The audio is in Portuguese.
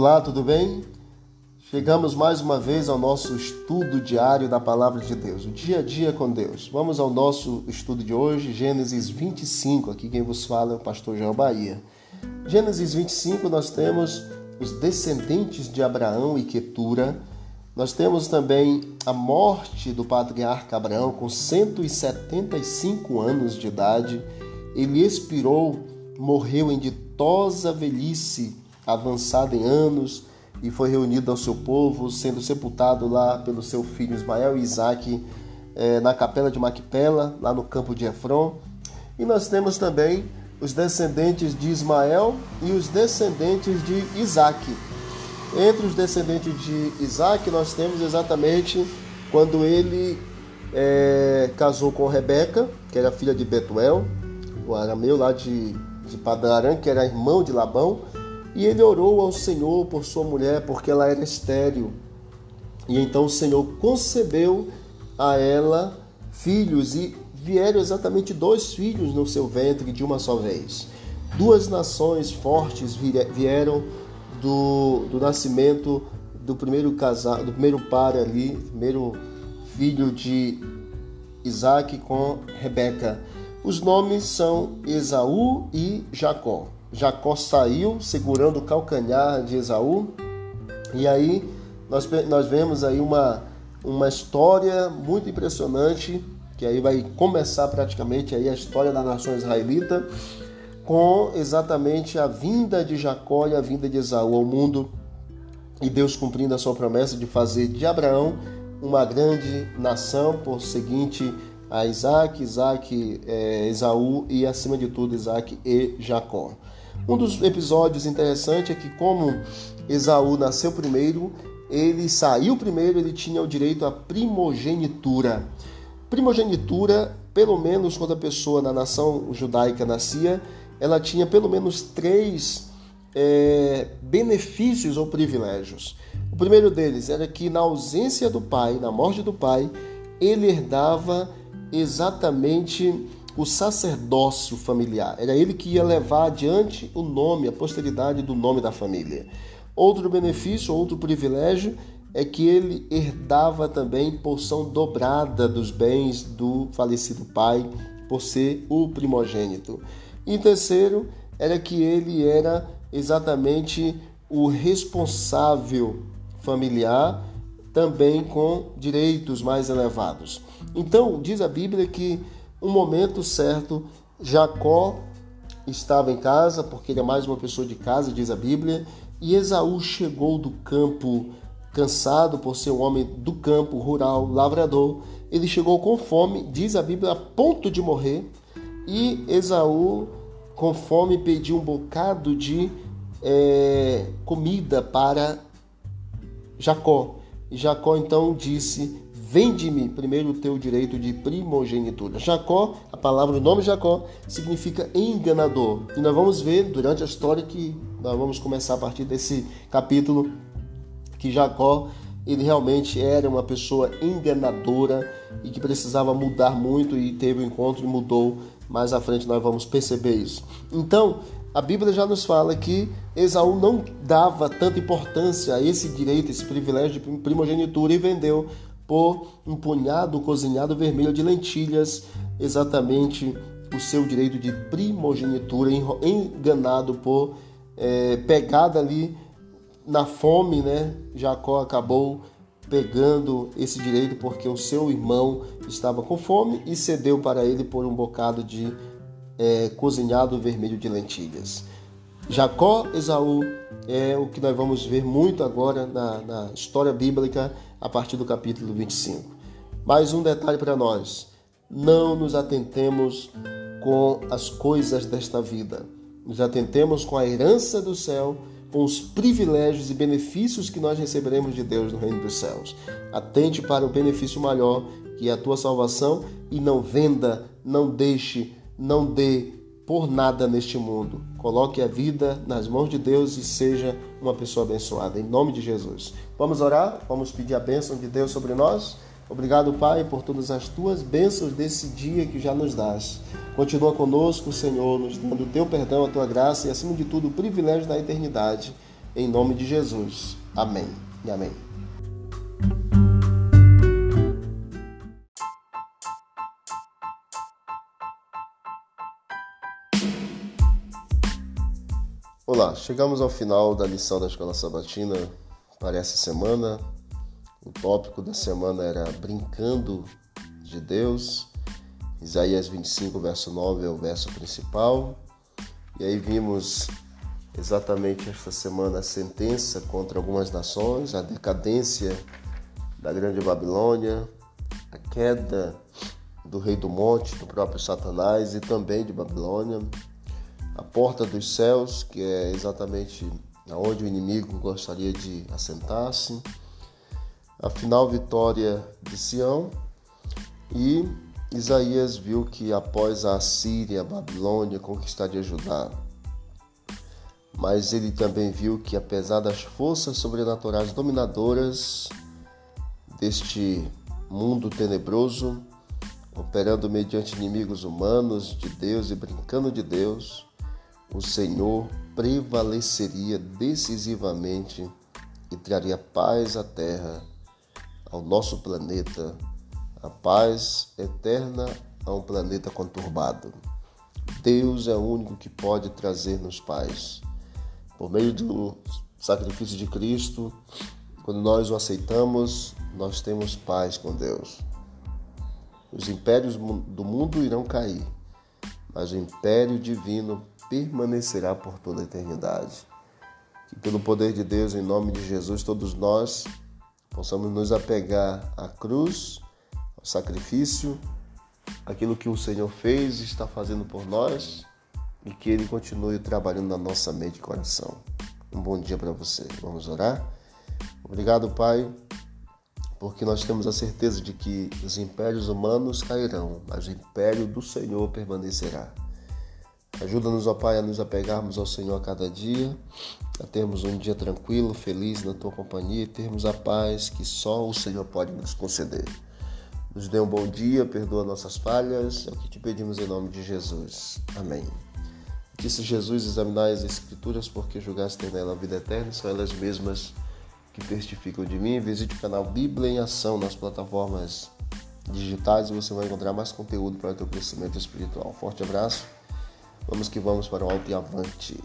Olá, tudo bem? Chegamos mais uma vez ao nosso estudo diário da Palavra de Deus, o dia a dia com Deus. Vamos ao nosso estudo de hoje, Gênesis 25. Aqui quem vos fala é o pastor João Bahia. Gênesis 25, nós temos os descendentes de Abraão e Quetura. Nós temos também a morte do patriarca Abraão com 175 anos de idade. Ele expirou, morreu em ditosa velhice, avançada em anos, e foi reunido ao seu povo, sendo sepultado lá pelo seu filho Ismael e Isaac eh, na capela de Maquipela, lá no campo de Efron. E nós temos também os descendentes de Ismael e os descendentes de Isaac. Entre os descendentes de Isaac, nós temos exatamente quando ele é, casou com Rebeca, que era filha de Betuel, o arameu lá de, de Padarã, que era irmão de Labão, e ele orou ao Senhor por sua mulher, porque ela era estéril. E então o Senhor concebeu a ela filhos e vieram exatamente dois filhos no seu ventre de uma só vez. Duas nações fortes vieram do, do nascimento do primeiro casal, do primeiro par ali, primeiro filho de Isaac com Rebeca. Os nomes são Esaú e Jacó. Jacó saiu segurando o calcanhar de Esaú, e aí nós, nós vemos aí uma, uma história muito impressionante, que aí vai começar praticamente aí a história da nação israelita, com exatamente a vinda de Jacó e a vinda de Esaú ao mundo, e Deus cumprindo a sua promessa de fazer de Abraão uma grande nação, por seguinte a Isaac, Isaac, é, Esaú e acima de tudo Isaac e Jacó. Um dos episódios interessantes é que, como Esaú nasceu primeiro, ele saiu primeiro, ele tinha o direito à primogenitura. Primogenitura, pelo menos quando a pessoa na nação judaica nascia, ela tinha pelo menos três é, benefícios ou privilégios. O primeiro deles era que, na ausência do pai, na morte do pai, ele herdava exatamente o sacerdócio familiar. Era ele que ia levar adiante o nome, a posteridade do nome da família. Outro benefício, outro privilégio é que ele herdava também porção dobrada dos bens do falecido pai, por ser o primogênito. E terceiro, era que ele era exatamente o responsável familiar, também com direitos mais elevados. Então, diz a Bíblia que um momento certo, Jacó estava em casa, porque ele é mais uma pessoa de casa, diz a Bíblia, e Esaú chegou do campo cansado por ser um homem do campo, rural, lavrador. Ele chegou com fome, diz a Bíblia, a ponto de morrer. E Esaú, com fome, pediu um bocado de é, comida para Jacó. Jacó então disse: Vende-me primeiro o teu direito de primogenitura. Jacó, a palavra, o nome Jacó, significa enganador. E nós vamos ver durante a história que nós vamos começar a partir desse capítulo que Jacó ele realmente era uma pessoa enganadora e que precisava mudar muito e teve o um encontro e mudou. Mais à frente nós vamos perceber isso. Então, a Bíblia já nos fala que Esaú não dava tanta importância a esse direito, esse privilégio de primogenitura e vendeu por um punhado cozinhado vermelho de lentilhas, exatamente o seu direito de primogenitura, enganado por é, pegada ali na fome, né? Jacó acabou pegando esse direito porque o seu irmão estava com fome e cedeu para ele por um bocado de é, cozinhado vermelho de lentilhas. Jacó, Esaú é o que nós vamos ver muito agora na, na história bíblica a partir do capítulo 25. Mais um detalhe para nós: não nos atentemos com as coisas desta vida, nos atentemos com a herança do céu, com os privilégios e benefícios que nós receberemos de Deus no reino dos céus. Atente para o benefício maior, que é a tua salvação, e não venda, não deixe, não dê por nada neste mundo. Coloque a vida nas mãos de Deus e seja uma pessoa abençoada. Em nome de Jesus. Vamos orar? Vamos pedir a bênção de Deus sobre nós? Obrigado, Pai, por todas as tuas bênçãos desse dia que já nos dás. Continua conosco, Senhor, nos dando o teu perdão, a tua graça e, acima de tudo, o privilégio da eternidade. em nome de Jesus. Amém e amém. Olá, chegamos ao final da lição da Escola Sabatina para essa semana. O tópico da semana era Brincando de Deus. Isaías 25, verso 9 é o verso principal. E aí vimos exatamente esta semana a sentença contra algumas nações, a decadência da Grande Babilônia, a queda do Rei do Monte, do próprio Satanás e também de Babilônia, a porta dos céus, que é exatamente aonde o inimigo gostaria de assentar-se, a final vitória de Sião. E Isaías viu que após a Assíria, a Babilônia conquistaria Judá, mas ele também viu que apesar das forças sobrenaturais dominadoras deste mundo tenebroso, operando mediante inimigos humanos de Deus e brincando de Deus, o Senhor prevaleceria decisivamente e traria paz à terra, ao nosso planeta, a paz eterna a um planeta conturbado. Deus é o único que pode trazer-nos paz. Por meio do sacrifício de Cristo, quando nós o aceitamos, nós temos paz com Deus. Os impérios do mundo irão cair, mas o império divino permanecerá por toda a eternidade. Que pelo poder de Deus, em nome de Jesus, todos nós possamos nos apegar à cruz, ao sacrifício, aquilo que o Senhor fez e está fazendo por nós e que Ele continue trabalhando na nossa mente e coração. Um bom dia para você. Vamos orar? Obrigado, Pai, porque nós temos a certeza de que os impérios humanos cairão, mas o império do Senhor permanecerá. Ajuda-nos, ó Pai, a nos apegarmos ao Senhor a cada dia, a termos um dia tranquilo, feliz na tua companhia e termos a paz que só o Senhor pode nos conceder. Nos dê um bom dia, perdoa nossas falhas, é o que te pedimos em nome de Jesus. Amém. Disse Jesus: Examinai as Escrituras, porque julgaste nela a vida eterna, são elas mesmas que testificam de mim. Visite o canal Bíblia em Ação nas plataformas digitais e você vai encontrar mais conteúdo para o teu crescimento espiritual. Forte abraço Vamos que vamos para o alto e avante.